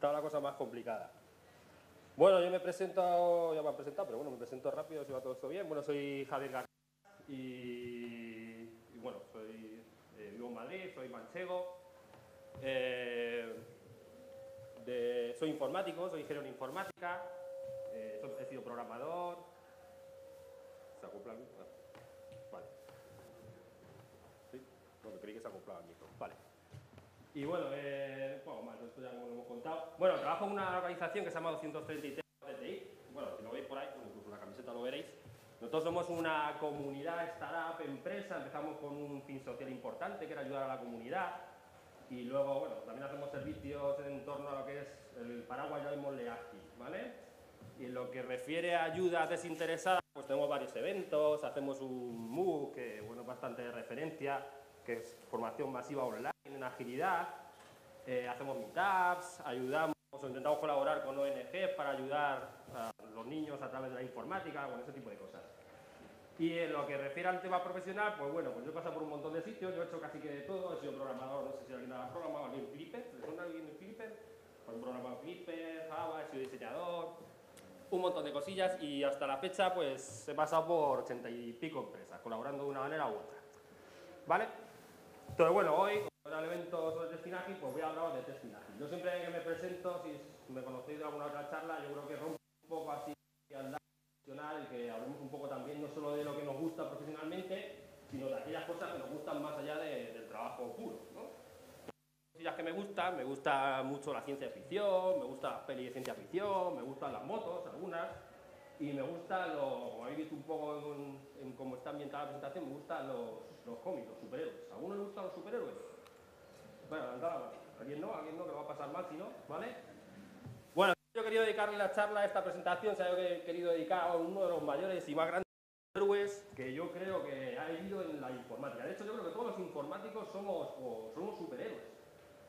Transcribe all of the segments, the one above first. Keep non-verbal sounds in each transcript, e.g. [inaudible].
Estaba la cosa más complicada. Bueno, yo me presento, ya me han presentado, pero bueno, me presento rápido si va todo esto bien. Bueno, soy Javier García y, bueno, soy, eh, vivo en Madrid, soy manchego. Eh, soy informático, soy ingeniero en informática, eh, he sido programador. ¿Se acopla Vale. ¿Sí? No, creí que se acoplaba el micro. Vale. Y bueno, eh, poco más, esto ya lo hemos contado. Bueno, trabajo en una organización que se llama 233 DTI. Bueno, si lo veis por ahí, bueno, incluso en la camiseta lo veréis. Nosotros somos una comunidad, startup, empresa. Empezamos con un fin social importante, que era ayudar a la comunidad. Y luego, bueno, también hacemos servicios en torno a lo que es el paraguas, llamémosle ágil, ¿vale? Y en lo que refiere a ayudas desinteresadas, pues tenemos varios eventos, hacemos un MOOC, que bueno, bastante de referencia, que es formación masiva online en agilidad, eh, hacemos meetups, ayudamos o intentamos colaborar con ONG para ayudar a los niños a través de la informática, bueno, ese tipo de cosas. Y en lo que refiere al tema profesional, pues bueno, pues yo he pasado por un montón de sitios, yo he hecho casi que de todo, he sido programador, no sé si alguien ha programado alguien en Flipper, ¿le suena alguien en Flipper? Pues he programado Flipper, Java, he sido diseñador, un montón de cosillas y hasta la fecha pues he pasado por ochenta y pico empresas, colaborando de una manera u otra. ¿Vale? Entonces bueno, hoy, como era el evento sobre testing ágil, pues voy a hablar de testing ágil. Yo siempre que me presento, si me conocéis de alguna otra charla, yo creo que rompo un poco así al profesional, que hablemos un poco también no solo de lo que nos gusta profesionalmente, sino de aquellas cosas que nos gustan más allá de- del trabajo puro. ¿no? Cosillas que me gustan, me gusta mucho la ciencia ficción, me gusta las pelis de ciencia ficción, me gustan las motos, algunas, y me gustan los, como habéis visto un poco en, en cómo está ambientada la presentación, me gustan los, los cómics, los superhéroes. ¿A alguno le gustan los superhéroes? Bueno, mano. ¿Alguien no? ¿Alguien no? Que lo va a pasar mal si no, ¿vale? Bueno, yo querido dedicarle la charla a esta presentación, ¿sabes que he querido dedicar a uno de los mayores y más grandes héroes que yo creo que ha vivido en la informática. De hecho, yo creo que todos los informáticos somos, o somos superhéroes.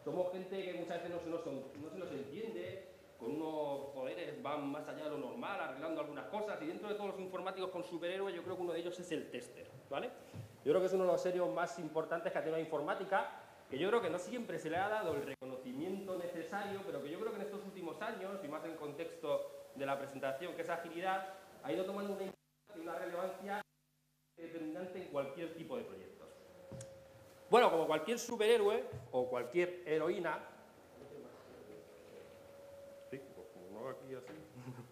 Somos gente que muchas veces no se, nos, no se nos entiende, con unos poderes van más allá de lo normal, arreglando algunas cosas, y dentro de todos los informáticos con superhéroes, yo creo que uno de ellos es el tester, ¿vale? Yo creo que es uno de los serios más importantes que ha tenido la informática, que yo creo que no siempre se le ha dado el reconocimiento necesario, pero que yo creo que en estos últimos años, y más en el contexto de la presentación, que es agilidad, ha ido tomando una importancia y una relevancia determinante en cualquier tipo de proyectos. Bueno, como cualquier superhéroe o cualquier heroína. Pues aquí así. [laughs]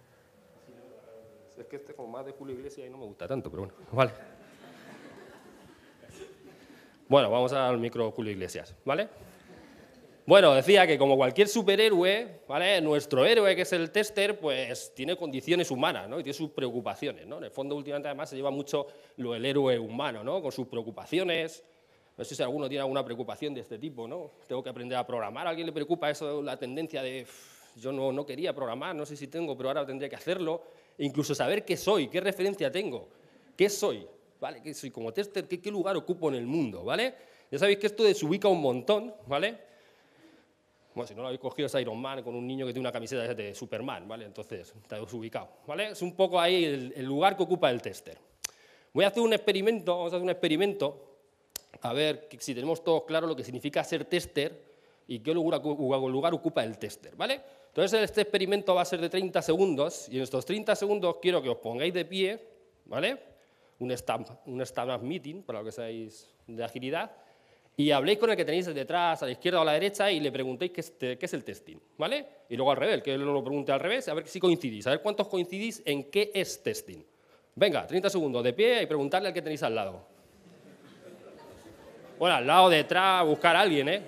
Es que este como más de Julio Iglesias y no me gusta tanto, pero bueno, vale. Bueno, vamos al micro Julio Iglesias, ¿vale? Bueno, decía que como cualquier superhéroe, ¿vale? Nuestro héroe, que es el tester, pues tiene condiciones humanas, ¿no? Y tiene sus preocupaciones, ¿no? En el fondo, últimamente, además, se lleva mucho lo del héroe humano, ¿no? Con sus preocupaciones. No sé si alguno tiene alguna preocupación de este tipo, ¿no? Tengo que aprender a programar. ¿A alguien le preocupa eso, la tendencia de "Uf, yo no, no quería programar, no sé si tengo, pero ahora tendría que hacerlo? E incluso saber qué soy, qué referencia tengo, qué soy, ¿vale? ¿Qué soy como tester? ¿Qué, qué lugar ocupo en el mundo, ¿vale? Ya sabéis que esto desubica un montón, ¿vale? Bueno, si no lo habéis cogido es Iron Man con un niño que tiene una camiseta de Superman, ¿vale? Entonces, está desubicado, ¿vale? Es un poco ahí el, el lugar que ocupa el tester. Voy a hacer un experimento, vamos a hacer un experimento, a ver si tenemos todos claro lo que significa ser tester y qué lugar, lugar ocupa el tester, ¿vale? Entonces, este experimento va a ser de 30 segundos y en estos 30 segundos quiero que os pongáis de pie, ¿vale? Un stand, un stand-up meeting, para lo que seáis de agilidad, y habléis con el que tenéis detrás, a la izquierda o a la derecha, y le preguntéis qué es, el testing, ¿vale? Y luego al revés, que lo pregunte al revés, a ver si coincidís, a ver cuántos coincidís en qué es testing. Venga, 30 segundos de pie y preguntarle al que tenéis al lado. Bueno, al lado, detrás, buscar a alguien, ¿eh?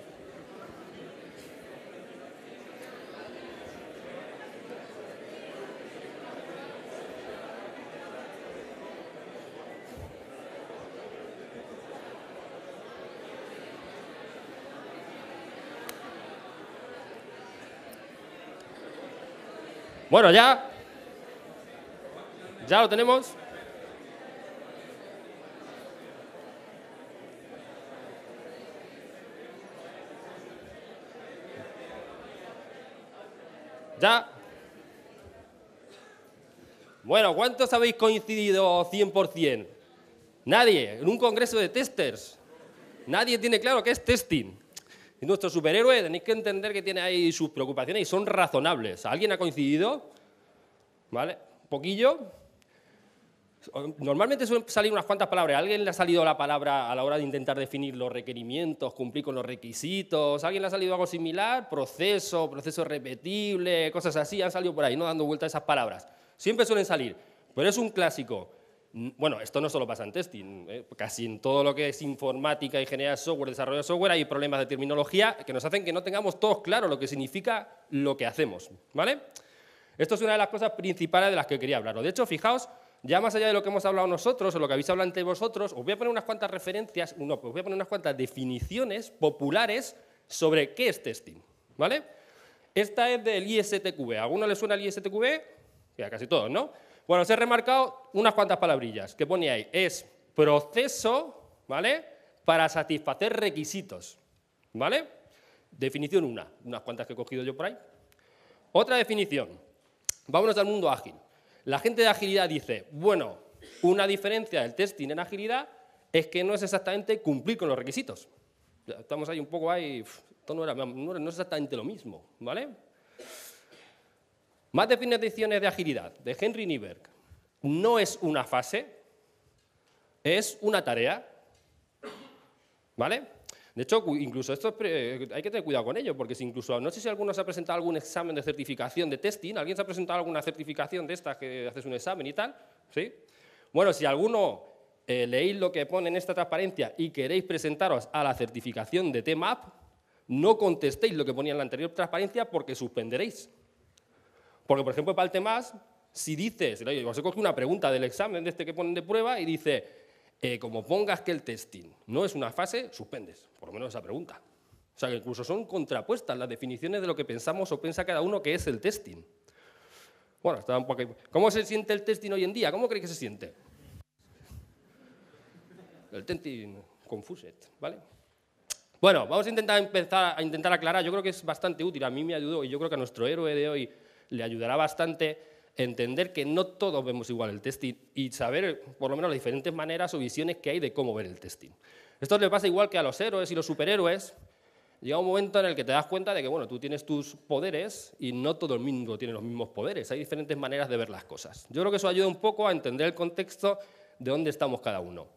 Bueno, ya. ¿Ya lo tenemos? ¿Ya? Bueno, ¿cuántos habéis coincidido 100%? Nadie, en un congreso de testers. Nadie tiene claro qué es testing. Es nuestro superhéroe, tenéis que entender que tiene ahí sus preocupaciones y son razonables. ¿Alguien ha coincidido? ¿Vale? ¿Un poquillo? Normalmente suelen salir unas cuantas palabras. ¿A alguien le ha salido la palabra a la hora de intentar definir los requerimientos, cumplir con los requisitos? ¿A alguien le ha salido algo similar? Proceso, proceso repetible, cosas así. Han salido por ahí, ¿no? Dando vuelta a esas palabras. Siempre suelen salir. Pero es un clásico. Bueno, esto no solo pasa en testing, ¿eh? casi en todo lo que es informática, ingeniería de software, desarrollo de software, hay problemas de terminología que nos hacen que no tengamos todos claro lo que significa lo que hacemos. ¿vale? Esto es una de las cosas principales de las que quería hablar. De hecho, fijaos, ya más allá de lo que hemos hablado nosotros o lo que habéis hablado entre vosotros, os voy a poner unas cuantas referencias, no, os voy a poner unas cuantas definiciones populares sobre qué es testing. ¿vale? Esta es del ISTQB. ¿A alguno le suena el ISTQB? Ya, casi todos, ¿no? Bueno, os he remarcado unas cuantas palabrillas que pone ahí. Es proceso, ¿vale? Para satisfacer requisitos, ¿vale? Definición una, unas cuantas que he cogido yo por ahí. Otra definición, vámonos al mundo ágil. La gente de agilidad dice, bueno, una diferencia del testing en agilidad es que no es exactamente cumplir con los requisitos. Estamos ahí un poco ahí, no, era, no es exactamente lo mismo, ¿vale? Más definiciones de agilidad, de Henry Nieberg. No es una fase, es una tarea. ¿Vale? De hecho, incluso esto hay que tener cuidado con ello, porque si incluso, no sé si alguno se ha presentado algún examen de certificación de testing, ¿alguien se ha presentado alguna certificación de estas que haces un examen y tal? ¿Sí? Bueno, si alguno eh, leéis lo que pone en esta transparencia y queréis presentaros a la certificación de TMAP, no contestéis lo que ponía en la anterior transparencia porque suspenderéis. Porque, por ejemplo, para el TEMAS, si dices, os he cogido una pregunta del examen de este que ponen de prueba y dice, eh, como pongas que el testing no es una fase, suspendes, por lo menos esa pregunta. O sea, que incluso son contrapuestas las definiciones de lo que pensamos o piensa cada uno que es el testing. Bueno, está un poco... ¿cómo se siente el testing hoy en día? ¿Cómo creéis que se siente? El testing confused, ¿vale? Bueno, vamos a intentar empezar a intentar aclarar. Yo creo que es bastante útil. A mí me ayudó y yo creo que a nuestro héroe de hoy le ayudará bastante entender que no todos vemos igual el testing y saber por lo menos las diferentes maneras o visiones que hay de cómo ver el testing. Esto le pasa igual que a los héroes y los superhéroes. Llega un momento en el que te das cuenta de que bueno, tú tienes tus poderes y no todo el mundo tiene los mismos poderes. Hay diferentes maneras de ver las cosas. Yo creo que eso ayuda un poco a entender el contexto de dónde estamos cada uno.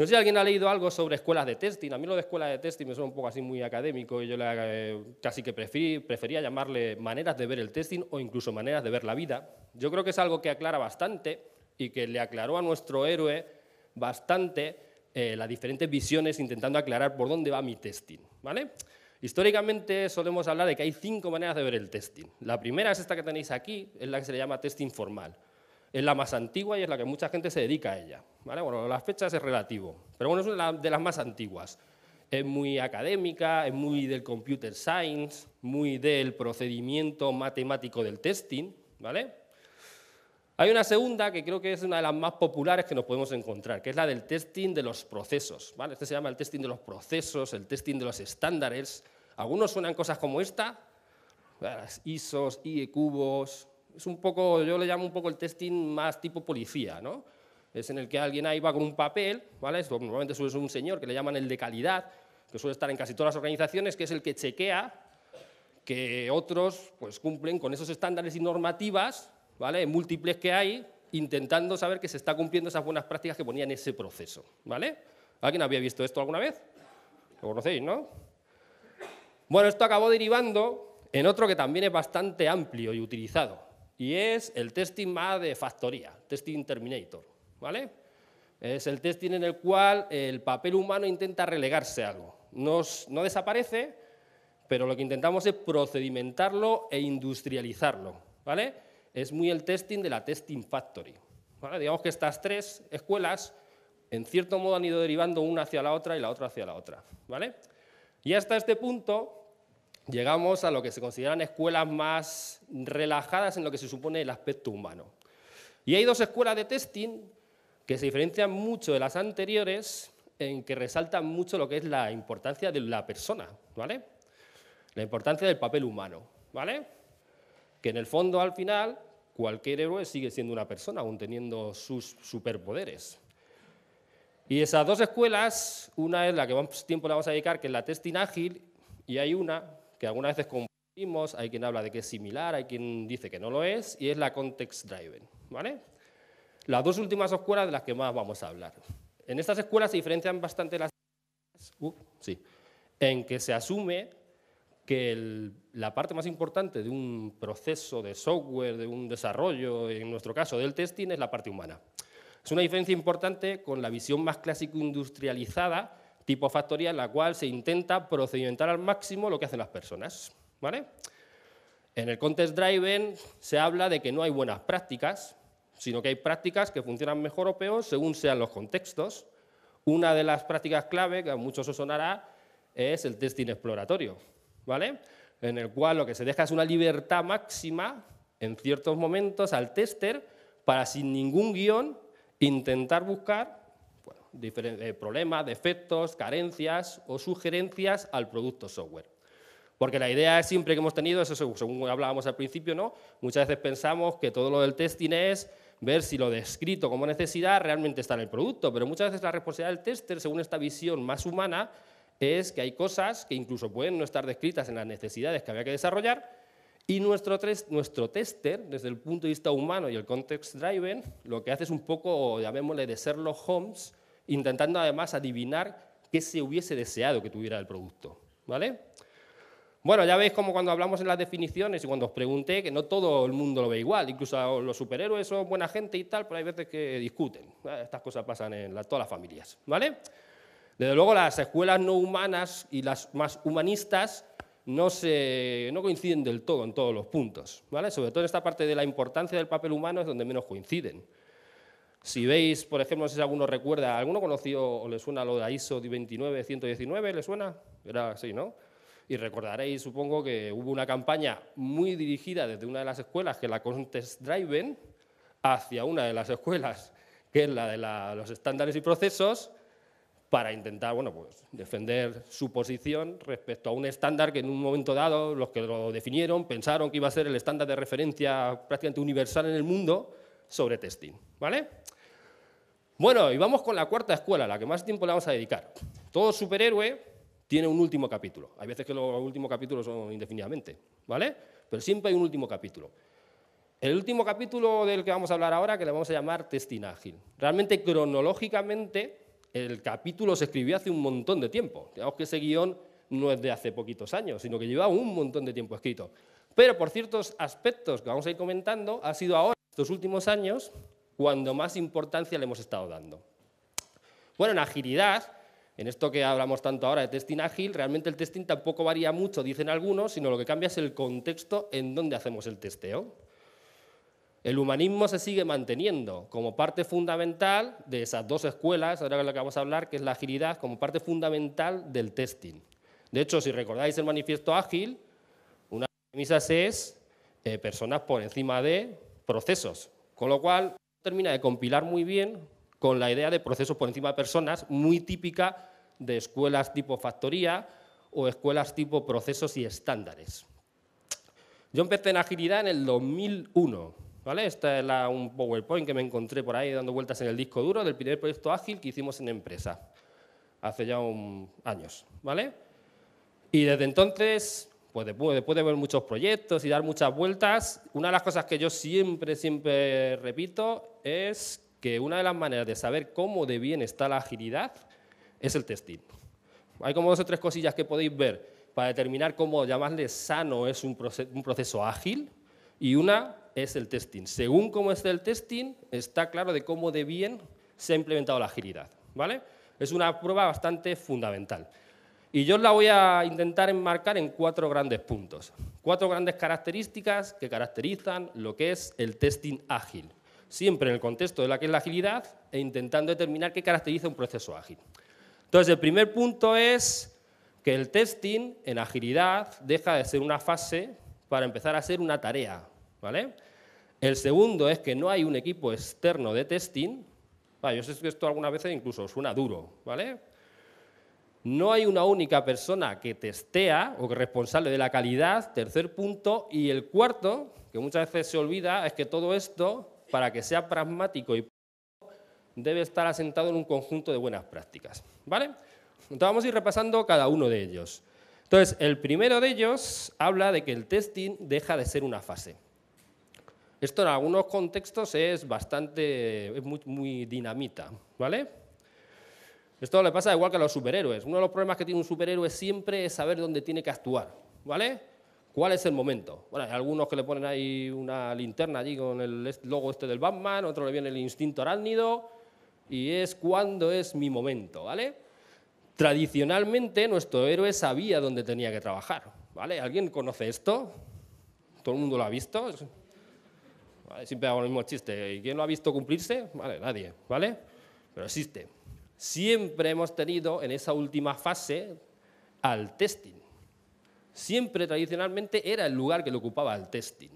No sé si alguien ha leído algo sobre escuelas de testing. A mí lo de escuela de testing me suena un poco así muy académico y yo eh, casi que prefería llamarle maneras de ver el testing o incluso maneras de ver la vida. Yo creo que es algo que aclara bastante y que le aclaró a nuestro héroe bastante eh, las diferentes visiones intentando aclarar por dónde va mi testing. ¿vale? Históricamente solemos hablar de que hay cinco maneras de ver el testing. La primera es esta que tenéis aquí, es la que se le llama testing formal. Es la más antigua y es la que mucha gente se dedica a ella. ¿vale? Bueno, las fechas es relativo, pero bueno, es una de las más antiguas. Es muy académica, es muy del computer science, muy del procedimiento matemático del testing. ¿vale? Hay una segunda que creo que es una de las más populares que nos podemos encontrar, que es la del testing de los procesos. ¿vale? Este se llama el testing de los procesos, el testing de los estándares. Algunos suenan cosas como esta, las ISOs, IE cubos, es un poco, yo le llamo un poco el testing más tipo policía, ¿no? Es en el que alguien ahí va con un papel, ¿vale? normalmente suele ser un señor que le llaman el de calidad, que suele estar en casi todas las organizaciones, que es el que chequea que otros pues, cumplen con esos estándares y normativas, ¿vale? Múltiples que hay, intentando saber que se está cumpliendo esas buenas prácticas que ponían en ese proceso, ¿vale? ¿Alguien había visto esto alguna vez? Lo conocéis, ¿no? Bueno, esto acabó derivando en otro que también es bastante amplio y utilizado, y es el testing más de factoría, testing terminator. ¿vale? Es el testing en el cual el papel humano intenta relegarse algo. no desaparece, pero lo que intentamos es procedimentarlo e industrializarlo. ¿vale? Es muy el testing de la testing factory. Digamos que estas tres escuelas, en cierto modo, han ido derivando una hacia la otra y la otra hacia la otra. ¿vale? Y hasta este punto llegamos a lo que se consideran escuelas más relajadas en lo que se supone el aspecto humano. Y hay dos escuelas de testing que se diferencian mucho de las anteriores en que resaltan mucho lo que es la importancia de la persona, ¿vale? La importancia del papel humano, ¿vale? Que en el fondo, al final, cualquier héroe sigue siendo una persona, aún teniendo sus superpoderes. Y esas dos escuelas, una es la que más tiempo le vamos a dedicar, que es la testing ágil, y hay una que algunas veces compartimos, hay quien habla de que es similar, hay quien dice que no lo es, y es la context driven. ¿vale? Las dos últimas escuelas de las que más vamos a hablar. En estas escuelas se diferencian bastante las... Uh, sí, en que se asume que la parte más importante de un proceso de software, de un desarrollo, en nuestro caso del testing, es la parte humana. Es una diferencia importante con la visión más clásico industrializada, tipo factoría, en la cual se intenta procedimentar al máximo lo que hacen las personas. ¿vale? En el Context Driven se habla de que no hay buenas prácticas, sino que hay prácticas que funcionan mejor o peor según sean los contextos. Una de las prácticas clave, que a muchos os sonará, es el testing exploratorio. ¿vale? En el cual lo que se deja es una libertad máxima en ciertos momentos al tester para sin ningún guion intentar buscar diferentes problemas, defectos, carencias o sugerencias al producto software. Porque la idea siempre que hemos tenido, eso según hablábamos al principio, ¿no? muchas veces pensamos que todo lo del testing es ver si lo descrito como necesidad realmente está en el producto, pero muchas veces la responsabilidad del tester, según esta visión más humana, es que hay cosas que incluso pueden no estar descritas en las necesidades que había que desarrollar y nuestro, nuestro tester, desde el punto de vista humano y el context driven, lo que hace es un poco, llamémosle, de Sherlock Holmes, intentando además adivinar qué se hubiese deseado que tuviera el producto. ¿vale? Bueno, ya veis como cuando hablamos en las definiciones y cuando os pregunté que no todo el mundo lo ve igual, incluso los superhéroes son buena gente y tal, pero hay veces que discuten. Estas cosas pasan en todas las familias. ¿vale? Desde luego las escuelas no humanas y las más humanistas no, se, no coinciden del todo en todos los puntos. ¿vale? Sobre todo en esta parte de la importancia del papel humano es donde menos coinciden. Si veis, por ejemplo, no sé si alguno recuerda, ¿alguno conoció o le suena lo de ISO 29119? ¿Le suena? Era así, ¿no? Y recordaréis, supongo, que hubo una campaña muy dirigida desde una de las escuelas, que es la Contest Driven, hacia una de las escuelas, que es la de los estándares y procesos, para intentar bueno, pues, defender su posición respecto a un estándar que en un momento dado los que lo definieron pensaron que iba a ser el estándar de referencia prácticamente universal en el mundo sobre testing. ¿vale? Bueno, y vamos con la cuarta escuela, la que más tiempo le vamos a dedicar. Todo superhéroe tiene un último capítulo. Hay veces que los últimos capítulos son indefinidamente, ¿vale? Pero siempre hay un último capítulo. El último capítulo del que vamos a hablar ahora, que le vamos a llamar testing ágil. Realmente, cronológicamente, el capítulo se escribió hace un montón de tiempo. Digamos que ese guion no es de hace poquitos años, sino que lleva un montón de tiempo escrito. Pero por ciertos aspectos que vamos a ir comentando, ha sido ahora, estos últimos años, cuando más importancia le hemos estado dando. Bueno, en agilidad, en esto que hablamos tanto ahora de testing ágil, realmente el testing tampoco varía mucho, dicen algunos, sino lo que cambia es el contexto en donde hacemos el testeo. El humanismo se sigue manteniendo como parte fundamental de esas dos escuelas, ahora que lo que vamos a hablar, que es la agilidad, como parte fundamental del testing. De hecho, si recordáis el manifiesto ágil, una de las premisas es eh, personas por encima de procesos, con lo cual termina de compilar muy bien con la idea de procesos por encima de personas, muy típica de escuelas tipo factoría o escuelas tipo procesos y estándares. Yo empecé en agilidad en el 2001 ¿Vale? Esta es un PowerPoint que me encontré por ahí dando vueltas en el disco duro del primer proyecto ágil que hicimos en empresa, hace ya años. ¿vale? Y desde entonces, pues después, después de ver muchos proyectos y dar muchas vueltas, una de las cosas que yo siempre, siempre repito es que una de las maneras de saber cómo de bien está la agilidad es el testing. Hay como dos o tres cosillas que podéis ver para determinar cómo llamarle sano es un proceso ágil y una es el testing. Según cómo esté el testing, está claro de cómo de bien se ha implementado la agilidad. ¿vale? Es una prueba bastante fundamental. Y yo la voy a intentar enmarcar en cuatro grandes puntos. Cuatro grandes características que caracterizan lo que es el testing ágil. Siempre en el contexto de la que es la agilidad e intentando determinar qué caracteriza un proceso ágil. Entonces, el primer punto es que el testing en agilidad deja de ser una fase para empezar a ser una tarea, ¿vale? El segundo es que no hay un equipo externo de testing. yo sé que esto algunas veces incluso suena duro, ¿vale? No hay una única persona que testea o que es responsable de la calidad, tercer punto. Y el cuarto, que muchas veces se olvida, es que todo esto, para que sea pragmático y debe estar asentado en un conjunto de buenas prácticas. ¿vale? Entonces vamos a ir repasando cada uno de ellos. Entonces, el primero de ellos habla de que el testing deja de ser una fase. Esto en algunos contextos es bastante, es muy, dinamita, ¿vale? Esto le pasa igual que a los superhéroes. Uno de los problemas que tiene un superhéroe siempre es saber dónde tiene que actuar, ¿vale? ¿Cuál es el momento? Bueno, hay algunos que le ponen ahí una linterna allí con el logo este del Batman, otro le viene el instinto arácnido, y es cuándo es mi momento, ¿vale? Tradicionalmente nuestro héroe sabía dónde tenía que trabajar, ¿vale? ¿Alguien conoce esto? ¿Todo el mundo lo ha visto? Siempre hago el mismo chiste. ¿Y quién lo ha visto cumplirse? Vale, nadie, ¿vale? Pero existe. Siempre hemos tenido en esa última fase al testing. Siempre tradicionalmente era el lugar que le ocupaba el testing.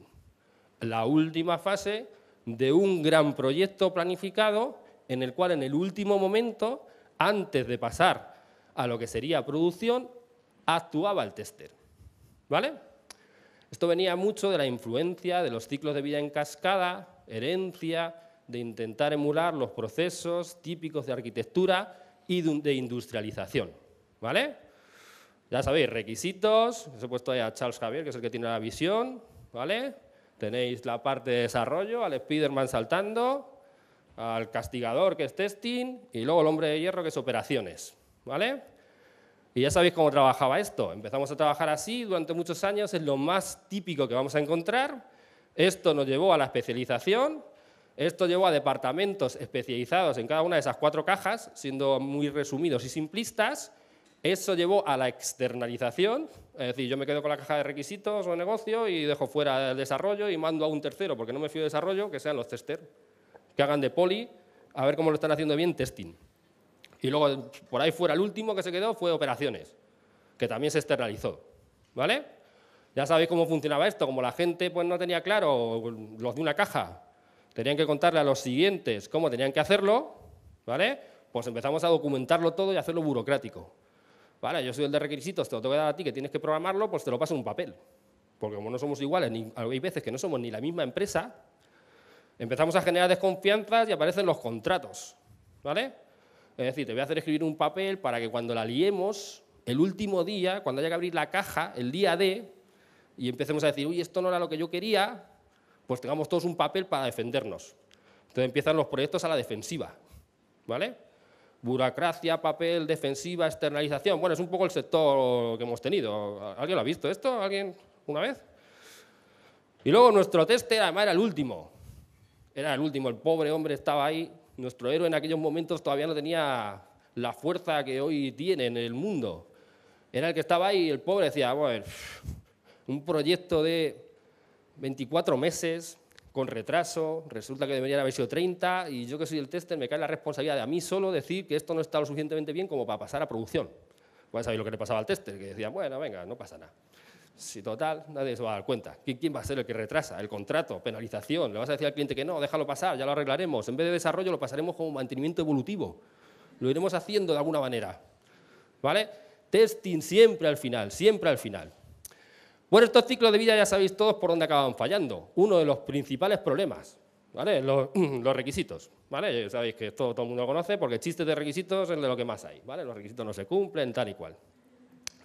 La última fase de un gran proyecto planificado en el cual en el último momento, antes de pasar a lo que sería producción, actuaba el tester. ¿Vale? Esto venía mucho de la influencia de los ciclos de vida en cascada, herencia, de intentar emular los procesos típicos de arquitectura y de industrialización. ¿Vale? Ya sabéis, requisitos, os he puesto ahí a Charles Javier, que es el que tiene la visión, ¿vale? Tenéis la parte de desarrollo, al Spiderman saltando, al castigador, que es testing, y luego el hombre de hierro, que es operaciones, ¿vale? Y ya sabéis cómo trabajaba esto. Empezamos a trabajar así durante muchos años, es lo más típico que vamos a encontrar. Esto nos llevó a la especialización, esto llevó a departamentos especializados en cada una de esas cuatro cajas, siendo muy resumidos y simplistas. Eso llevó a la externalización, es decir, yo me quedo con la caja de requisitos o negocio y dejo fuera el desarrollo y mando a un tercero, porque no me fío de desarrollo, que sean los testers, que hagan de poli, a ver cómo lo están haciendo bien testing. Y luego, por ahí fuera, el último que se quedó fue operaciones, que también se externalizó. ¿Vale? Ya sabéis cómo funcionaba esto. Como la gente pues, no tenía claro los de una caja, tenían que contarle a los siguientes cómo tenían que hacerlo, ¿vale? Pues empezamos a documentarlo todo y hacerlo burocrático. ¿Vale? Yo soy el de requisitos, te lo tengo que dar a ti, que tienes que programarlo, pues te lo paso en un papel. Porque como no somos iguales, ni, hay veces que no somos ni la misma empresa, empezamos a generar desconfianzas y aparecen los contratos. ¿Vale? Es decir, te voy a hacer escribir un papel para que cuando la liemos, el último día, cuando haya que abrir la caja, el día D, y empecemos a decir, uy, esto no era lo que yo quería, pues tengamos todos un papel para defendernos. Entonces empiezan los proyectos a la defensiva. ¿Vale? Burocracia, papel, defensiva, externalización. Bueno, es un poco el sector que hemos tenido. ¿Alguien lo ha visto esto? ¿Alguien una vez? Y luego nuestro test además era el último. Era el último. El pobre hombre estaba ahí nuestro héroe en aquellos momentos todavía no tenía la fuerza que hoy tiene en el mundo. Era el que estaba ahí el pobre decía, bueno, un proyecto de 24 meses con retraso, resulta que debería haber sido 30 y yo que soy el tester me cae la responsabilidad de a mí solo decir que esto no está lo suficientemente bien como para pasar a producción. Pues sabéis lo que le pasaba al tester, que decía, bueno, venga, no pasa nada. Si total, nadie se va a dar cuenta. ¿Quién va a ser el que retrasa? El contrato, penalización. Le vas a decir al cliente que no, déjalo pasar, ya lo arreglaremos. En vez de desarrollo lo pasaremos como mantenimiento evolutivo. Lo iremos haciendo de alguna manera. ¿Vale? Testing siempre al final, siempre al final. Bueno, estos ciclos de vida ya sabéis todos por dónde acaban fallando. Uno de los principales problemas, ¿vale? [clears throat] Los, requisitos, ¿vale? Sabéis que todo, todo el mundo lo conoce porque chistes de requisitos es de lo que más hay, ¿vale? Los requisitos no se cumplen, tal y cual.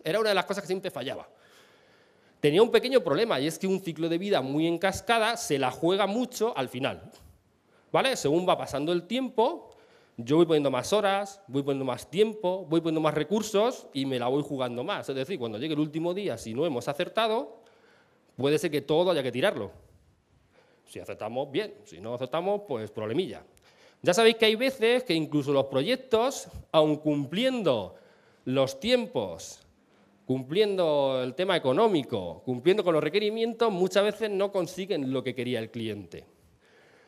Era una de las cosas que siempre fallaba tenía un pequeño problema y es que un ciclo de vida muy en cascada se la juega mucho al final. ¿Vale? Según va pasando el tiempo, yo voy poniendo más horas, voy poniendo más tiempo, voy poniendo más recursos y me la voy jugando más. Es decir, cuando llegue el último día, si no hemos acertado, puede ser que todo haya que tirarlo. Si acertamos, bien. Si no acertamos, pues problemilla. Ya sabéis que hay veces que incluso los proyectos, aun cumpliendo los tiempos cumpliendo el tema económico, cumpliendo con los requerimientos, muchas veces no consiguen lo que quería el cliente.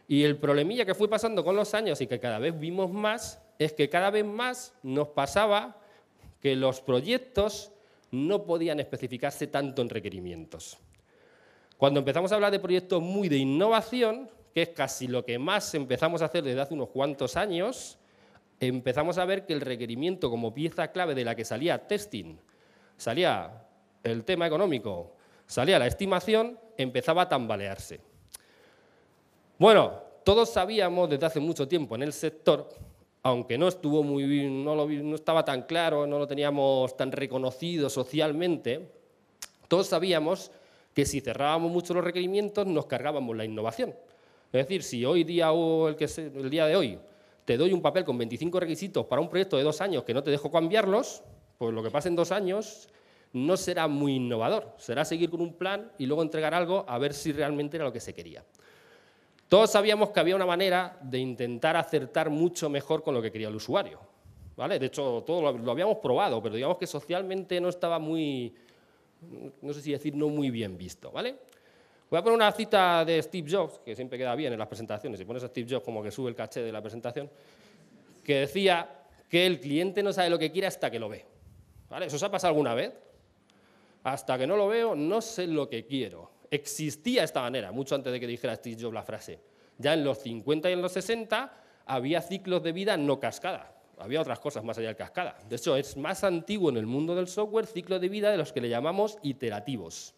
Y el problemilla que fue pasando con los años y que cada vez vimos más es que cada vez más nos pasaba que los proyectos no podían especificarse tanto en requerimientos. Cuando empezamos a hablar de proyectos muy de innovación, que es casi lo que más empezamos a hacer desde hace unos cuantos años, empezamos a ver que el requerimiento como pieza clave de la que salía testing salía el tema económico, salía la estimación, empezaba a tambalearse. Bueno, todos sabíamos desde hace mucho tiempo en el sector aunque no estuvo muy no, estaba tan claro, no lo teníamos tan reconocido socialmente, todos sabíamos que si cerrábamos mucho los requerimientos nos cargábamos la innovación. Es decir, si hoy día o el, que el día de hoy te doy un papel con 25 requisitos para un proyecto de dos años que no te dejo cambiarlos, pues lo que pasa en dos años no será muy innovador, será seguir con un plan y luego entregar algo a ver si realmente era lo que se quería. Todos sabíamos que había una manera de intentar acertar mucho mejor con lo que quería el usuario. ¿vale? De hecho, todo lo, lo habíamos probado, pero digamos que socialmente no estaba muy, no sé si decir no muy bien visto, ¿vale? Voy a poner una cita de Steve Jobs, que siempre queda bien en las presentaciones, si pones a Steve Jobs como que sube el caché de la presentación, que decía que el cliente no sabe lo que quiere hasta que lo ve. ¿Eso se ha pasado alguna vez? Hasta que no lo veo, no sé lo que quiero. Existía esta manera, mucho antes de que dijera Steve Jobs la frase. Ya en los 50 y en los 60 había ciclos de vida no cascada había otras cosas más allá del cascada. De hecho, es más antiguo en el mundo del software ciclo de vida de los que le llamamos iterativos.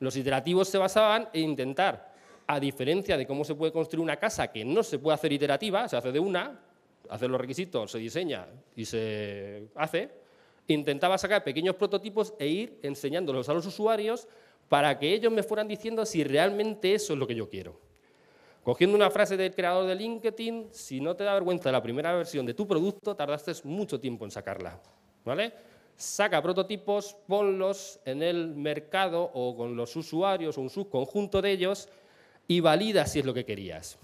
Los iterativos se basaban en intentar, a diferencia de cómo se puede construir una casa que no se puede hacer iterativa, se hace de una, hacer los requisitos, se diseña y se hace, intentaba sacar pequeños prototipos e ir enseñándolos a los usuarios para que ellos me fueran diciendo si realmente eso es lo que yo quiero. Cogiendo una frase del creador de LinkedIn, si no te da vergüenza la primera versión de tu producto, tardaste mucho tiempo en sacarla. ¿vale? Saca prototipos, ponlos en el mercado o con los usuarios o un subconjunto de ellos y valida si es lo que querías.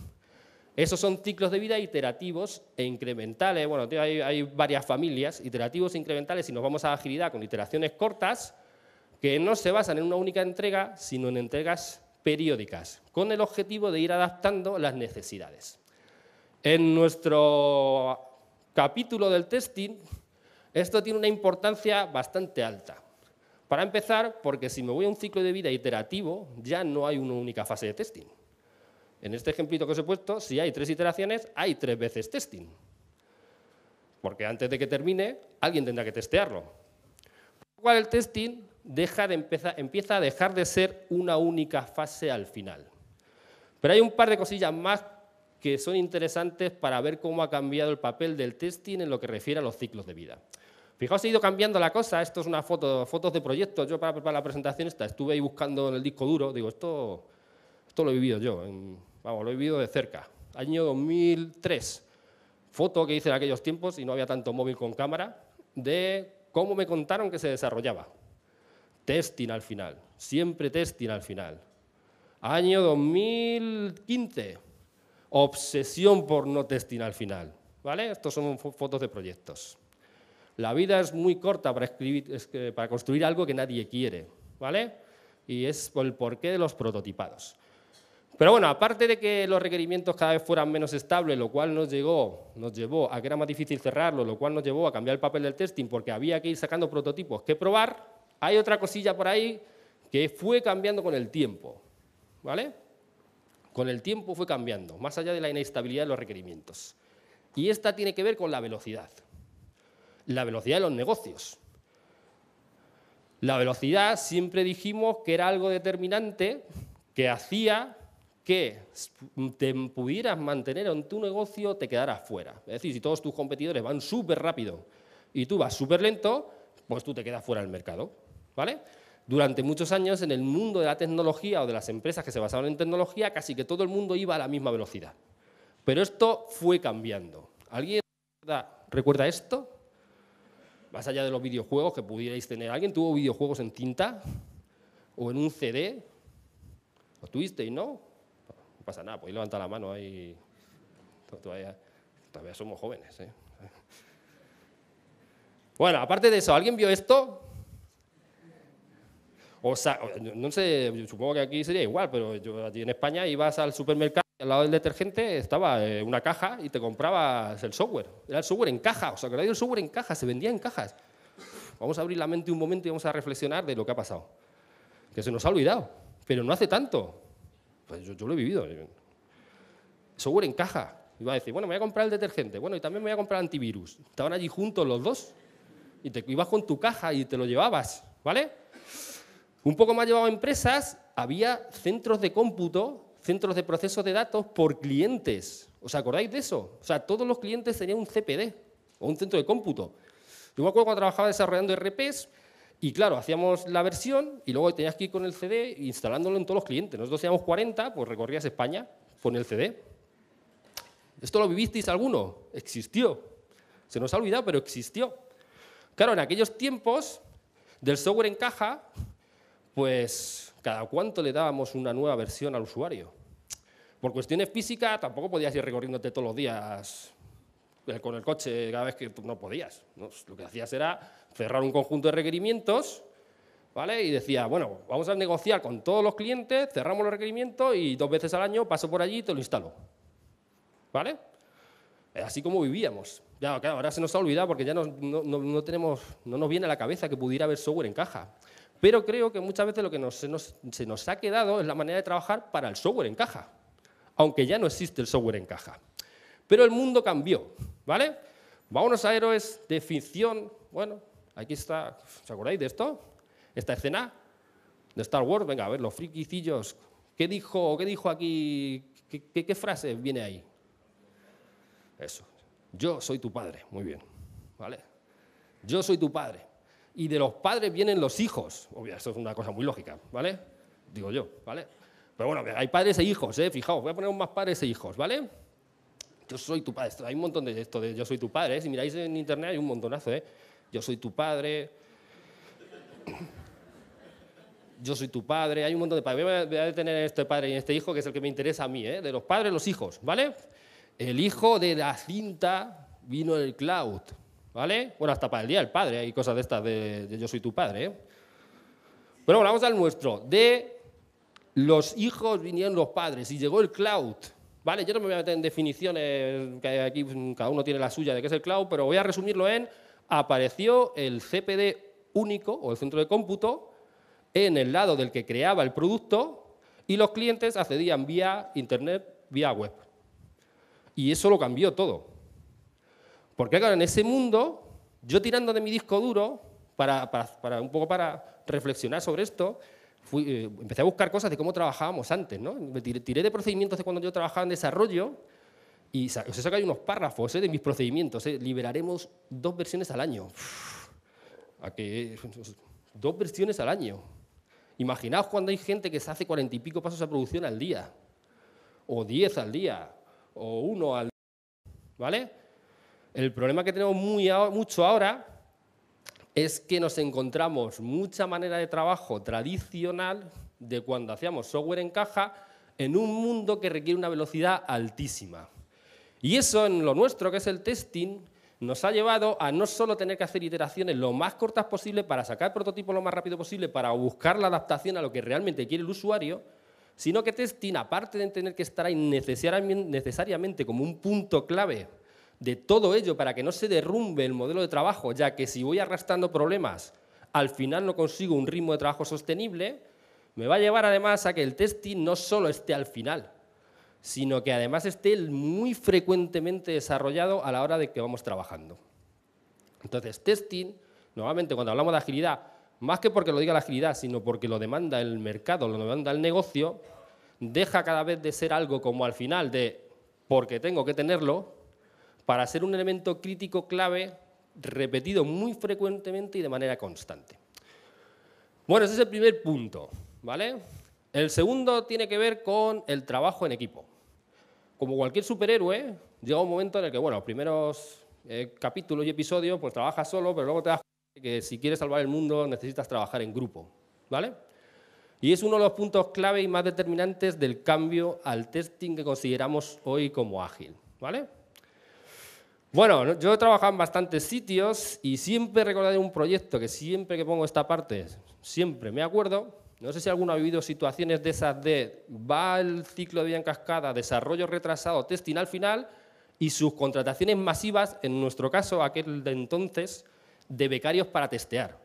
Esos son ciclos de vida iterativos e incrementales. Bueno, hay, varias familias, iterativos e incrementales, y nos vamos a agilidad con iteraciones cortas que no se basan en una única entrega, sino en entregas periódicas, con el objetivo de ir adaptando las necesidades. En nuestro capítulo del testing, esto tiene una importancia bastante alta. Para empezar, porque si me voy a un ciclo de vida iterativo, ya no hay una única fase de testing. En este ejemplito que os he puesto, si hay tres iteraciones, hay tres veces testing. Porque antes de que termine, alguien tendrá que testearlo. Por lo cual el testing deja de empieza a dejar de ser una única fase al final. Pero hay un par de cosillas más que son interesantes para ver cómo ha cambiado el papel del testing en lo que refiere a los ciclos de vida. Fijaos, ha ido cambiando la cosa. Esto es una foto, fotos de proyectos. Yo para preparar la presentación esta estuve ahí buscando en el disco duro. Digo, esto, esto lo he vivido yo. Vamos, lo he vivido de cerca. Año 2003. Foto que hice en aquellos tiempos y no había tanto móvil con cámara de cómo me contaron que se desarrollaba testing al final, siempre testing al final. Año 2015, obsesión por no testing al final. ¿Vale? Estos son fotos de proyectos. La vida es muy corta para, escribir, para construir algo que nadie quiere. ¿Vale? Y es el porqué de los prototipados. Pero bueno, aparte de que los requerimientos cada vez fueran menos estables, lo cual nos, llegó, nos llevó a que era más difícil cerrarlo, lo cual nos llevó a cambiar el papel del testing porque había que ir sacando prototipos que probar, hay otra cosilla por ahí que fue cambiando con el tiempo, ¿vale? Con el tiempo fue cambiando, más allá de la inestabilidad de los requerimientos. Y esta tiene que ver con la velocidad. La velocidad de los negocios. La velocidad siempre dijimos que era algo determinante que hacía que te pudieras mantener en tu negocio, te quedaras fuera. Es decir, si todos tus competidores van súper rápido y tú vas súper lento, pues tú te quedas fuera del mercado. ¿vale? Durante muchos años en el mundo de la tecnología o de las empresas que se basaban en tecnología, casi que todo el mundo iba a la misma velocidad. Pero esto fue cambiando. ¿Alguien recuerda esto? Más allá de los videojuegos que pudierais tener. ¿Alguien tuvo videojuegos en cinta? ¿O en un CD? ¿Lo tuvisteis, no? Pasa nada, podéis levantar la mano ahí. Todavía, todavía somos jóvenes. ¿eh? Bueno, aparte de eso, ¿alguien vio esto? O sea, no sé, supongo que aquí sería igual, pero yo allí en España ibas al supermercado al lado del detergente estaba eh, una caja y te comprabas el software. Era el software en caja, o sea, que el software en caja, se vendía en cajas. Vamos a abrir la mente un momento y vamos a reflexionar de lo que ha pasado. Que se nos ha olvidado, pero no hace tanto. Pues yo, lo he vivido. Software en caja. Iba a decir, bueno, me voy a comprar el detergente, bueno, y también me voy a comprar antivirus. Estaban allí juntos los dos y te ibas con tu caja y te lo llevabas, ¿vale? Un poco más llevado a empresas, había centros de cómputo, centros de proceso de datos por clientes. ¿Os acordáis de eso? O sea, todos los clientes tenían un CPD o un centro de cómputo. Yo me acuerdo cuando trabajaba desarrollando RPs y claro, hacíamos la versión y luego tenías que ir con el CD instalándolo en todos los clientes. Nosotros teníamos 40, pues recorrías España con el CD. ¿Esto lo vivisteis alguno? Existió. Se nos ha olvidado, pero existió. Claro, en aquellos tiempos del software en caja, pues cada cuánto le dábamos una nueva versión al usuario. Por cuestiones físicas tampoco podías ir recorriéndote todos los días eh, con el coche cada vez que no podías. Lo que hacías era cerrar un conjunto de requerimientos ¿vale? y decía, bueno, vamos a negociar con todos los clientes, cerramos los requerimientos y dos veces al año paso por allí y te lo instalo. ¿Vale? Así como vivíamos. Ya, ahora se nos ha olvidado porque ya no, tenemos, no nos viene a la cabeza que pudiera haber software en caja. Pero creo que muchas veces lo que se, nos, se nos ha quedado es la manera de trabajar para el software en caja, aunque ya no existe el software en caja. Pero el mundo cambió, ¿vale? Vámonos a héroes de ficción. Bueno, aquí está, ¿os acordáis de esto? Esta escena de Star Wars, venga, a ver, los friquicillos. ¿Qué dijo, qué dijo aquí? qué frase viene ahí? Eso. Yo soy tu padre. Muy bien. ¿Vale? Yo soy tu padre. Y de los padres vienen los hijos. Obvio, eso es una cosa muy lógica, ¿vale? Digo yo, ¿vale? Pero bueno, hay padres e hijos, ¿eh? Fijaos, voy a poner más padres e hijos, ¿vale? Yo soy tu padre. Hay un montón de esto de yo soy tu padre. ¿eh? Si miráis en internet hay un montonazo, ¿eh? Yo soy tu padre. Yo soy tu padre. Hay un montón de padres. Voy a detener este padre y este hijo, que es el que me interesa a mí, ¿eh? De los padres, los hijos, ¿vale? El hijo de la cinta vino en el cloud, ¿vale? Bueno, hasta para el día del padre hay cosas de estas de, yo soy tu padre, ¿eh? Pero bueno, vamos al nuestro. De los hijos vinieron los padres y llegó el cloud, ¿vale? Yo no me voy a meter en definiciones, que aquí cada uno tiene la suya de qué es el cloud, pero voy a resumirlo en apareció el CPD único o el centro de cómputo en el lado del que creaba el producto y los clientes accedían vía internet, vía web. Y eso lo cambió todo. Porque claro, en ese mundo, yo tirando de mi disco duro, para, un poco para reflexionar sobre esto, eh, empecé a buscar cosas de cómo trabajábamos antes. ¿no? Me tiré, de procedimientos de cuando yo trabajaba en desarrollo y os he sacado unos párrafos ¿eh? de mis procedimientos. ¿eh? Liberaremos dos versiones al año. ¿A que, dos versiones al año. Imaginaos cuando hay gente que se hace cuarenta y pico pasos a producción al día, o diez al día, o uno al ¿vale? El problema que tenemos muy, mucho ahora es que nos encontramos mucha manera de trabajo tradicional de cuando hacíamos software en caja en un mundo que requiere una velocidad altísima. Y eso en lo nuestro, que es el testing, nos ha llevado a no solo tener que hacer iteraciones lo más cortas posible para sacar prototipos lo más rápido posible, para buscar la adaptación a lo que realmente quiere el usuario, sino que testing, aparte de tener que estar ahí necesariamente como un punto clave de todo ello para que no se derrumbe el modelo de trabajo, ya que si voy arrastrando problemas, al final no consigo un ritmo de trabajo sostenible, me va a llevar además a que el testing no solo esté al final, sino que además esté muy frecuentemente desarrollado a la hora de que vamos trabajando. Entonces, testing, nuevamente cuando hablamos de agilidad, más que porque lo diga la agilidad, sino porque lo demanda el mercado, lo demanda el negocio, deja cada vez de ser algo como al final de porque tengo que tenerlo, para ser un elemento crítico clave repetido muy frecuentemente y de manera constante. Bueno, ese es el primer punto, ¿vale? El segundo tiene que ver con el trabajo en equipo. Como cualquier superhéroe, llega un momento en el que, bueno, los primeros eh, capítulos y episodios, pues trabajas solo, pero luego te das que si quieres salvar el mundo necesitas trabajar en grupo, ¿vale? Y es uno de los puntos clave y más determinantes del cambio al testing que consideramos hoy como ágil, ¿vale? Bueno, yo he trabajado en bastantes sitios y siempre recordaré un proyecto que siempre que pongo esta parte, siempre me acuerdo. No sé si alguno ha vivido situaciones de esas de va el ciclo de vida en cascada, desarrollo retrasado, testing al final y sus contrataciones masivas, en nuestro caso, aquel de entonces, de becarios para testear.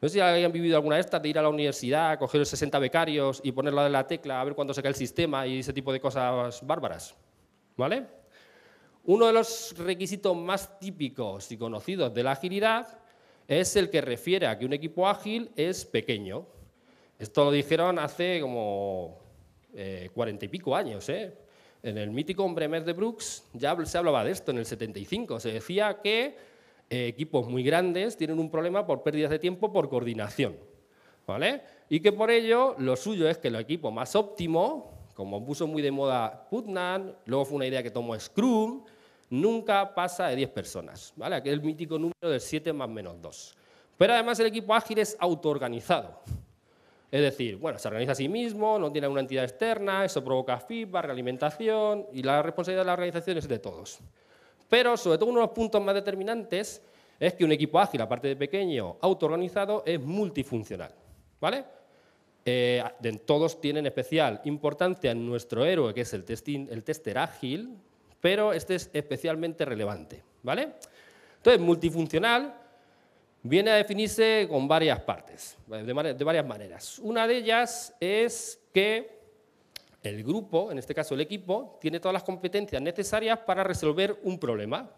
No sé si hayan vivido alguna de estas, de ir a la universidad, coger los 60 becarios y ponerlo de la tecla a ver cuándo se cae el sistema y ese tipo de cosas bárbaras. ¿Vale? Uno de los requisitos más típicos y conocidos de la agilidad es el que refiere a que un equipo ágil es pequeño. Esto lo dijeron hace como eh, cuarenta y pico años. ¿eh? En el mítico Bremer de Brooks ya se hablaba de esto en el 75. Se decía que eh, equipos muy grandes tienen un problema por pérdidas de tiempo por coordinación. ¿vale? Y que por ello lo suyo es que el equipo más óptimo, como puso muy de moda Putnam, luego fue una idea que tomó Scrum, nunca pasa de 10 personas. ¿vale? Aquel mítico número del 7 más menos 2. Pero además el equipo ágil es autoorganizado. Es decir, bueno, se organiza a sí mismo, no tiene una entidad externa, eso provoca feedback, realimentación y la responsabilidad de la organización es de todos. Pero, sobre todo, uno de los puntos más determinantes es que un equipo ágil, aparte de pequeño, autoorganizado, es multifuncional. ¿Vale? Eh, todos tienen especial importancia en nuestro héroe, que es el, testing, el tester ágil, pero este es especialmente relevante. ¿Vale? Entonces, multifuncional viene a definirse con varias partes, de, varias maneras. Una de ellas es que el grupo, en este caso el equipo, tiene todas las competencias necesarias para resolver un problema,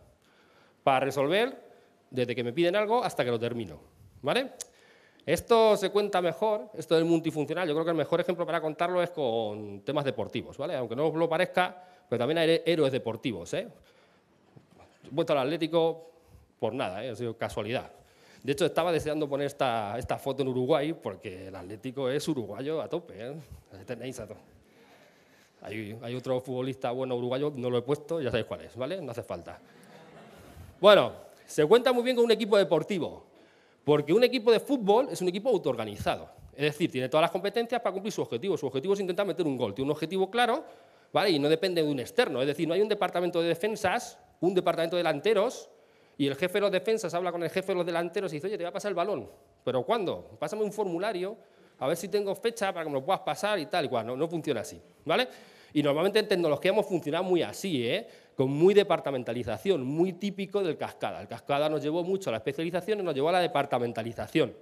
para resolver desde que me piden algo hasta que lo termino. ¿vale? Esto se cuenta mejor, esto del multifuncional, yo creo que el mejor ejemplo para contarlo es con temas deportivos, ¿vale? aunque no os lo parezca, pero también hay héroes deportivos. ¿eh? Vuelto al Atlético por nada, ¿eh? ha sido casualidad. De hecho, estaba deseando poner esta, esta foto en Uruguay porque el Atlético es uruguayo a tope. ¿eh? Tenéis a hay, hay, otro futbolista bueno uruguayo, no lo he puesto, ya sabéis cuál es, ¿vale? No hace falta. Bueno, se cuenta muy bien con un equipo deportivo, porque un equipo de fútbol es un equipo autoorganizado. Es decir, tiene todas las competencias para cumplir su objetivo. Su objetivo es intentar meter un gol. Tiene un objetivo claro, ¿vale? Y no depende de un externo. Es decir, no hay un departamento de defensas, un departamento de delanteros, y el jefe de los defensas habla con el jefe de los delanteros y dice, oye, te voy a pasar el balón. ¿Pero cuándo? Pásame un formulario, a ver si tengo fecha para que me lo puedas pasar y tal y cual. No, no funciona así, ¿vale? Y normalmente en tecnología hemos funcionado muy así, ¿eh? con muy departamentalización, muy típico del cascada. El cascada nos llevó mucho a la especialización y nos llevó a la departamentalización.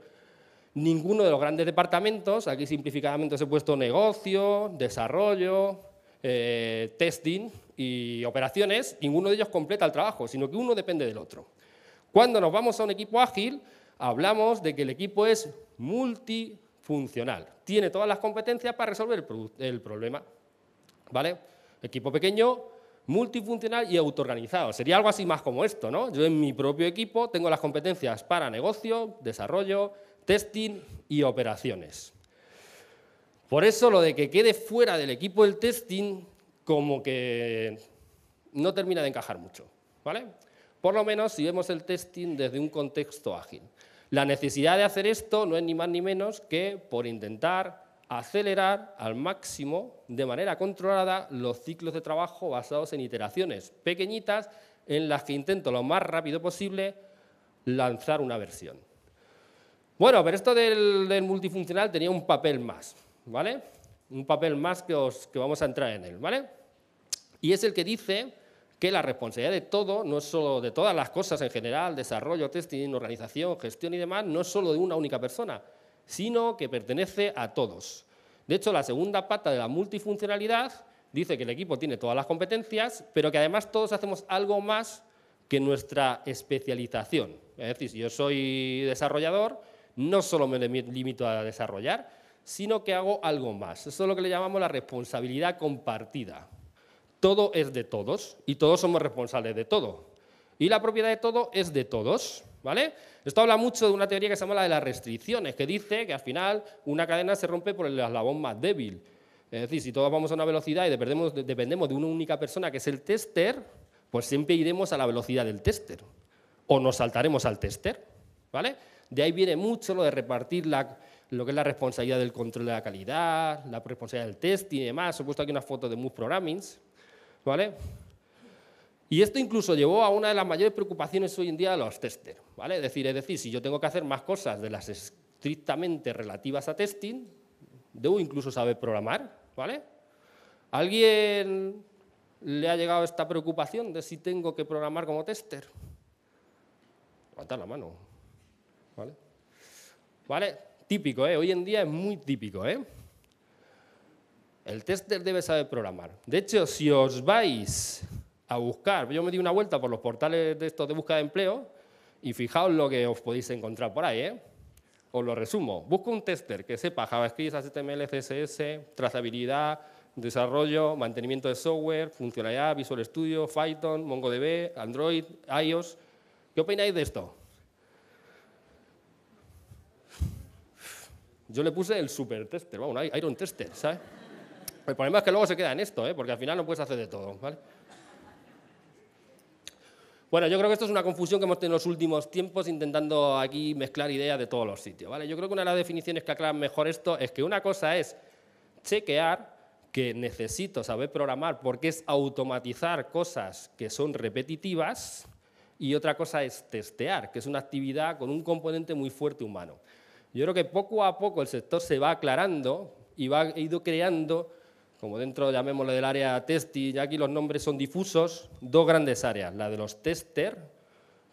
Ninguno de los grandes departamentos, aquí simplificadamente os he puesto negocio, desarrollo, eh, testing y operaciones, ninguno de ellos completa el trabajo, sino que uno depende del otro. Cuando nos vamos a un equipo ágil, hablamos de que el equipo es multifuncional, tiene todas las competencias para resolver el, problema. ¿Vale? Equipo pequeño, multifuncional y autoorganizado. Sería algo así más como esto, ¿no? Yo en mi propio equipo tengo las competencias para negocio, desarrollo, testing y operaciones. Por eso lo de que quede fuera del equipo el testing como que no termina de encajar mucho. ¿vale? Por lo menos si vemos el testing desde un contexto ágil. La necesidad de hacer esto no es ni más ni menos que por intentar acelerar al máximo, de manera controlada, los ciclos de trabajo basados en iteraciones pequeñitas en las que intento lo más rápido posible lanzar una versión. Bueno, pero esto del, multifuncional tenía un papel más. ¿vale? Un papel más que, os, que vamos a entrar en él, ¿vale? Y es el que dice que la responsabilidad de todo, no es solo de todas las cosas en general, desarrollo, testing, organización, gestión y demás, no es solo de una única persona, sino que pertenece a todos. De hecho, la segunda pata de la multifuncionalidad dice que el equipo tiene todas las competencias, pero que además todos hacemos algo más que nuestra especialización. Es decir, si yo soy desarrollador, no solo me limito a desarrollar, sino que hago algo más. Eso es lo que le llamamos la responsabilidad compartida. Todo es de todos y todos somos responsables de todo. Y la propiedad de todo es de todos. ¿Vale? Esto habla mucho de una teoría que se llama la de las restricciones, que dice que al final una cadena se rompe por el eslabón más débil. Es decir, si todos vamos a una velocidad y dependemos, de una única persona que es el tester, pues siempre iremos a la velocidad del tester. O nos saltaremos al tester. ¿Vale? De ahí viene mucho lo de repartir la, lo que es la responsabilidad del control de la calidad, la responsabilidad del testing y demás. He puesto aquí una foto de Move Programmings, ¿vale? Y esto incluso llevó a una de las mayores preocupaciones hoy en día de los testers, ¿vale? Es decir, es decir, si yo tengo que hacer más cosas de las estrictamente relativas a testing, debo incluso saber programar, ¿vale? ¿Alguien le ha llegado esta preocupación de si tengo que programar como tester? Levanta la mano, ¿vale? ¿Vale? Típico, ¿eh? hoy en día es muy típico. ¿eh? El tester debe saber programar. De hecho, si os vais a buscar, yo me di una vuelta por los portales de estos de búsqueda de empleo y fijaos lo que os podéis encontrar por ahí. ¿eh? Os lo resumo. Busco un tester que sepa JavaScript, HTML, CSS, trazabilidad, desarrollo, mantenimiento de software, funcionalidad, Visual Studio, Python, MongoDB, Android, iOS. ¿Qué opináis de esto? Yo le puse el super tester, vamos, Iron Tester, ¿sabes? El problema es que luego se queda en esto, ¿eh? porque al final no puedes hacer de todo, ¿vale? Bueno, yo creo que esto es una confusión que hemos tenido en los últimos tiempos intentando aquí mezclar ideas de todos los sitios. ¿vale? Yo creo que una de las definiciones que aclaran mejor esto es que una cosa es chequear que necesito saber programar porque es automatizar cosas que son repetitivas y otra cosa es testear, que es una actividad con un componente muy fuerte humano. Yo creo que poco a poco el sector se va aclarando y va ido creando como dentro, llamémoslo del área testing, ya aquí los nombres son difusos, dos grandes áreas, la de los tester,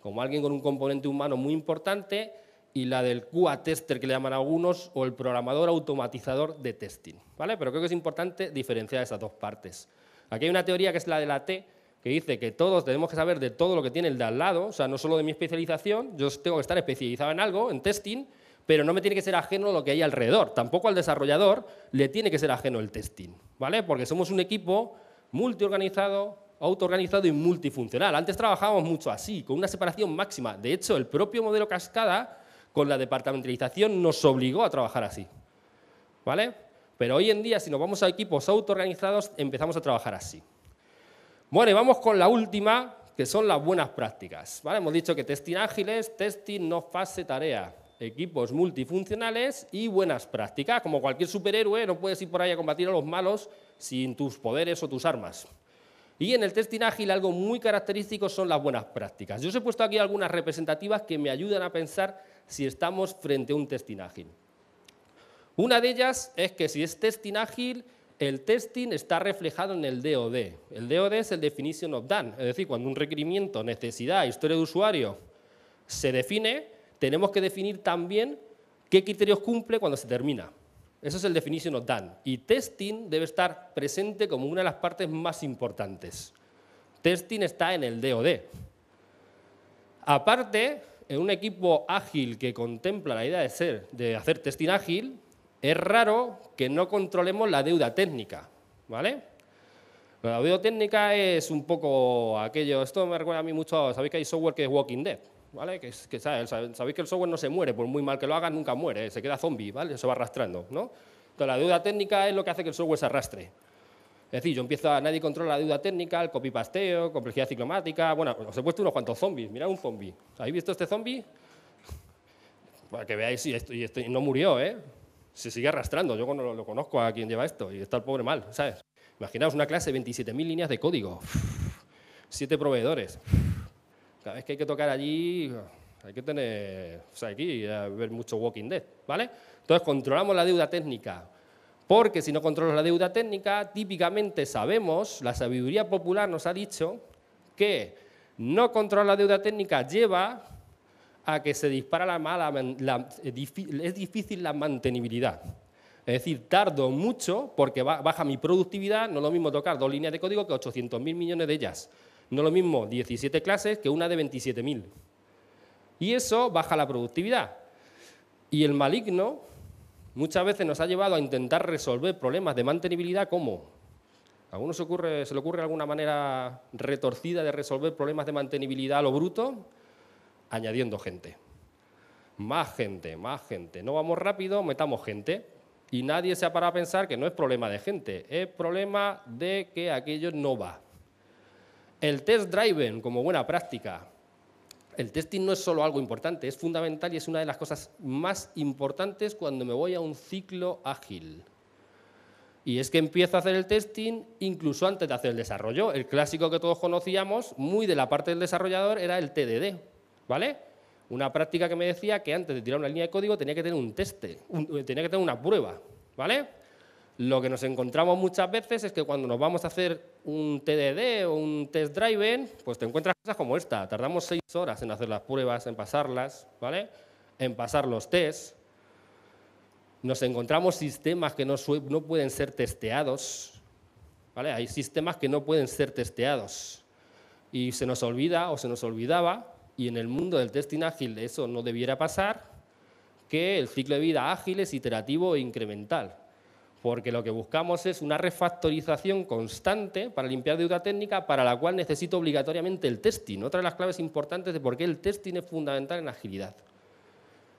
como alguien con un componente humano muy importante, y la del QA tester que le llaman algunos, o el programador automatizador de testing. ¿vale? Pero creo que es importante diferenciar esas dos partes. Aquí hay una teoría que es la de la T, que dice que todos tenemos que saber de todo lo que tiene el de al lado, o sea, no solo de mi especialización, yo tengo que estar especializado en algo, en testing, pero no me tiene que ser ajeno lo que hay alrededor. Tampoco al desarrollador le tiene que ser ajeno el testing, ¿vale? Porque somos un equipo multiorganizado, autoorganizado y multifuncional. Antes trabajábamos mucho así, con una separación máxima. De hecho, el propio modelo cascada, con la departamentalización, nos obligó a trabajar así, ¿vale? Pero hoy en día, si nos vamos a equipos autoorganizados, empezamos a trabajar así. Bueno, y vamos con la última, que son las buenas prácticas. ¿vale? Hemos dicho que testing ágiles, testing no fase tarea equipos multifuncionales y buenas prácticas. Como cualquier superhéroe, no puedes ir por ahí a combatir a los malos sin tus poderes o tus armas. Y en el testing ágil algo muy característico son las buenas prácticas. Yo os he puesto aquí algunas representativas que me ayudan a pensar si estamos frente a un testing ágil. Una de ellas es que si es testing ágil, el testing está reflejado en el DOD. El DOD es el Definition of Done, es decir, cuando un requerimiento, necesidad, historia de usuario se define, tenemos que definir también qué criterios cumple cuando se termina. Eso es el definition of done. Y testing debe estar presente como una de las partes más importantes. Testing está en el DOD. Aparte, en un equipo ágil que contempla la idea de, de hacer testing ágil, es raro que no controlemos la deuda técnica. ¿vale? La deuda técnica es un poco aquello, esto me recuerda a mí mucho, sabéis que hay software que es Walking Dead. ¿Vale? Que, que sabéis que el software no se muere, por muy mal que lo hagan, nunca muere, se queda zombie, ¿vale? Se va arrastrando, ¿no? Entonces, la deuda técnica es lo que hace que el software se arrastre. Es decir, yo empiezo a, nadie controla la deuda técnica, el copy-pasteo, complejidad ciclomática, bueno, os he puesto unos cuantos zombies, mirad un zombie. ¿Habéis visto este zombie? [laughs] Para que veáis, y, esto, y, no murió, ¿eh? Se sigue arrastrando, yo no lo, conozco a quien lleva esto, y está el pobre mal, ¿sabes? Imaginaos una clase de 27.000 líneas de código, siete proveedores. Cada vez que hay que tocar allí, hay que tener, o sea, aquí ver mucho Walking Dead, ¿vale? Entonces controlamos la deuda técnica, porque si no controlas la deuda técnica, típicamente sabemos, la sabiduría popular nos ha dicho que no controlar la deuda técnica lleva a que se dispara la mala, es difícil la mantenibilidad. Es decir, tardo mucho porque baja mi productividad, no es lo mismo tocar dos líneas de código que 800.000 millones de ellas. No lo mismo 17 clases que una de 27.000. Y eso baja la productividad. Y el maligno muchas veces nos ha llevado a intentar resolver problemas de mantenibilidad como ¿A alguno se, ocurre, se le ocurre alguna manera retorcida de resolver problemas de mantenibilidad a lo bruto? Añadiendo gente. Más gente, más gente. No vamos rápido, metamos gente. Y nadie se ha parado a pensar que no es problema de gente, es problema de que aquello no va. El test driven como buena práctica. El testing no es solo algo importante, es fundamental y es una de las cosas más importantes cuando me voy a un ciclo ágil. Y es que empiezo a hacer el testing incluso antes de hacer el desarrollo. El clásico que todos conocíamos, muy de la parte del desarrollador, era el TDD. ¿Vale? Una práctica que me decía que antes de tirar una línea de código tenía que tener un teste, tenía que tener una prueba. ¿Vale? Lo que nos encontramos muchas veces es que cuando nos vamos a hacer un TDD o un test driven, pues te encuentras cosas como esta. Tardamos seis horas en hacer las pruebas, en pasarlas, ¿vale? En pasar los tests. Nos encontramos sistemas que no, no pueden ser testeados, ¿vale? Hay sistemas que no pueden ser testeados. Y se nos olvida o se nos olvidaba, y en el mundo del testing ágil eso no debiera pasar, que el ciclo de vida ágil es iterativo e incremental. Porque lo que buscamos es una refactorización constante para limpiar deuda técnica, para la cual necesito obligatoriamente el testing. Otra de las claves importantes de por qué el testing es fundamental en agilidad.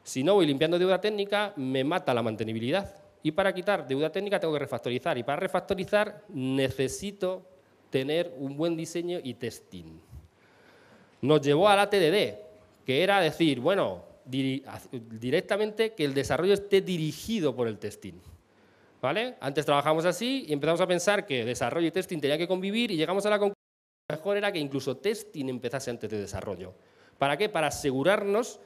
Si no voy limpiando deuda técnica, me mata la mantenibilidad. Y para quitar deuda técnica tengo que refactorizar. Y para refactorizar necesito tener un buen diseño y testing. Nos llevó a la TDD, que era decir, bueno, directamente que el desarrollo esté dirigido por el testing. ¿Vale? Antes trabajamos así y empezamos a pensar que desarrollo y testing tenían que convivir y llegamos a la conclusión que mejor era que incluso testing empezase antes de desarrollo. ¿Para qué? Para asegurarnos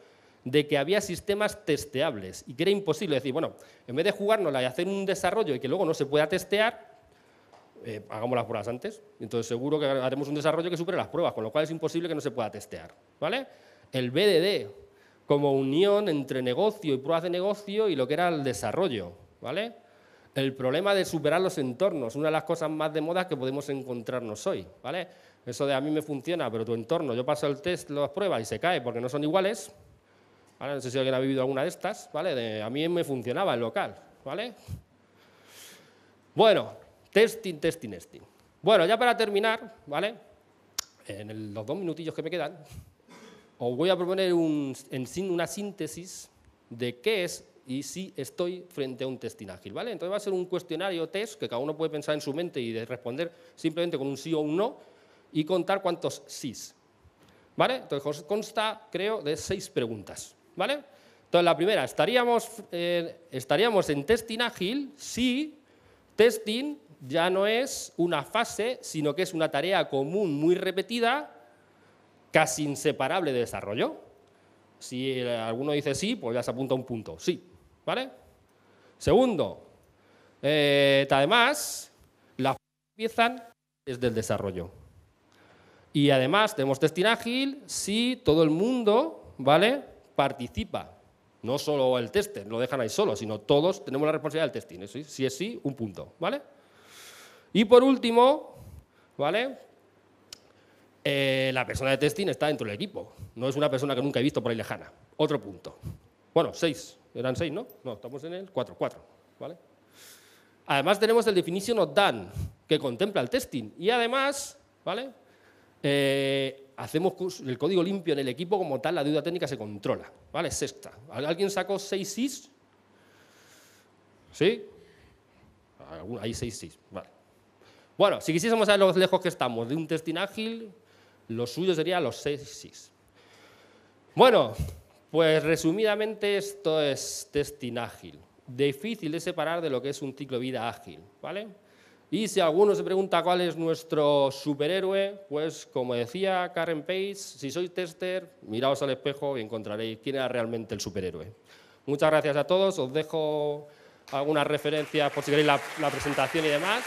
de que había sistemas testeables y que era imposible decir, bueno, en vez de jugárnosla y hacer un desarrollo y que luego no se pueda testear, eh, hagamos las pruebas antes. Entonces seguro que haremos un desarrollo que supere las pruebas, con lo cual es imposible que no se pueda testear. ¿vale? El BDD como unión entre negocio y pruebas de negocio y lo que era el desarrollo. ¿vale? El problema de superar los entornos, una de las cosas más de moda que podemos encontrarnos hoy. ¿vale? Eso de a mí me funciona, pero tu entorno, yo paso el test, las pruebas y se cae porque no son iguales. No sé si alguien ha vivido alguna de estas. ¿vale? a mí me funcionaba el local. ¿vale? Bueno, Testing, testing, testing. Bueno, ya para terminar, ¿vale? En los dos minutillos que me quedan, os voy a proponer una síntesis de qué es y si estoy frente a un testing ágil, ¿vale? Entonces va a ser un cuestionario test que cada uno puede pensar en su mente y responder simplemente con un sí o un no y contar cuántos sís, ¿vale? Entonces consta, creo, de seis preguntas, ¿vale? Entonces la primera, ¿estaríamos, eh, ¿estaríamos en testing ágil si testing ya no es una fase, sino que es una tarea común muy repetida, casi inseparable de desarrollo. Si alguno dice sí, pues ya se apunta un punto. Sí, ¿vale? Segundo, eh, además, las empiezan desde el desarrollo. Y además tenemos testing ágil si todo el mundo, ¿vale? Participa. No solo el tester, lo dejan ahí solo, sino todos tenemos la responsabilidad del testing. Si es sí, un punto, ¿vale? Y por último, ¿vale? Eh, la persona de testing está dentro del equipo. No es una persona que nunca he visto por ahí lejana. Otro punto. Bueno, seis. Eran seis, ¿no? No, estamos en el cuatro. Cuatro. ¿Vale? Además tenemos el definition of done, que contempla el testing. Y además, ¿vale? Eh, hacemos el código limpio en el equipo, como tal, la deuda técnica se controla. ¿Vale? Sexta. ¿Alguien sacó seis sys? ¿Sí? Hay seis sys. Vale. Bueno, si quisiésemos saber lo lejos que estamos de un testing ágil, lo suyo sería los 6 6. Bueno, pues resumidamente esto es testing ágil. Difícil de separar de lo que es un ciclo de vida ágil, ¿vale? Y si alguno se pregunta cuál es nuestro superhéroe, pues como decía Karen Page, si sois tester, miraos al espejo y encontraréis quién era realmente el superhéroe. Muchas gracias a todos, os dejo algunas referencias por si queréis la presentación y demás.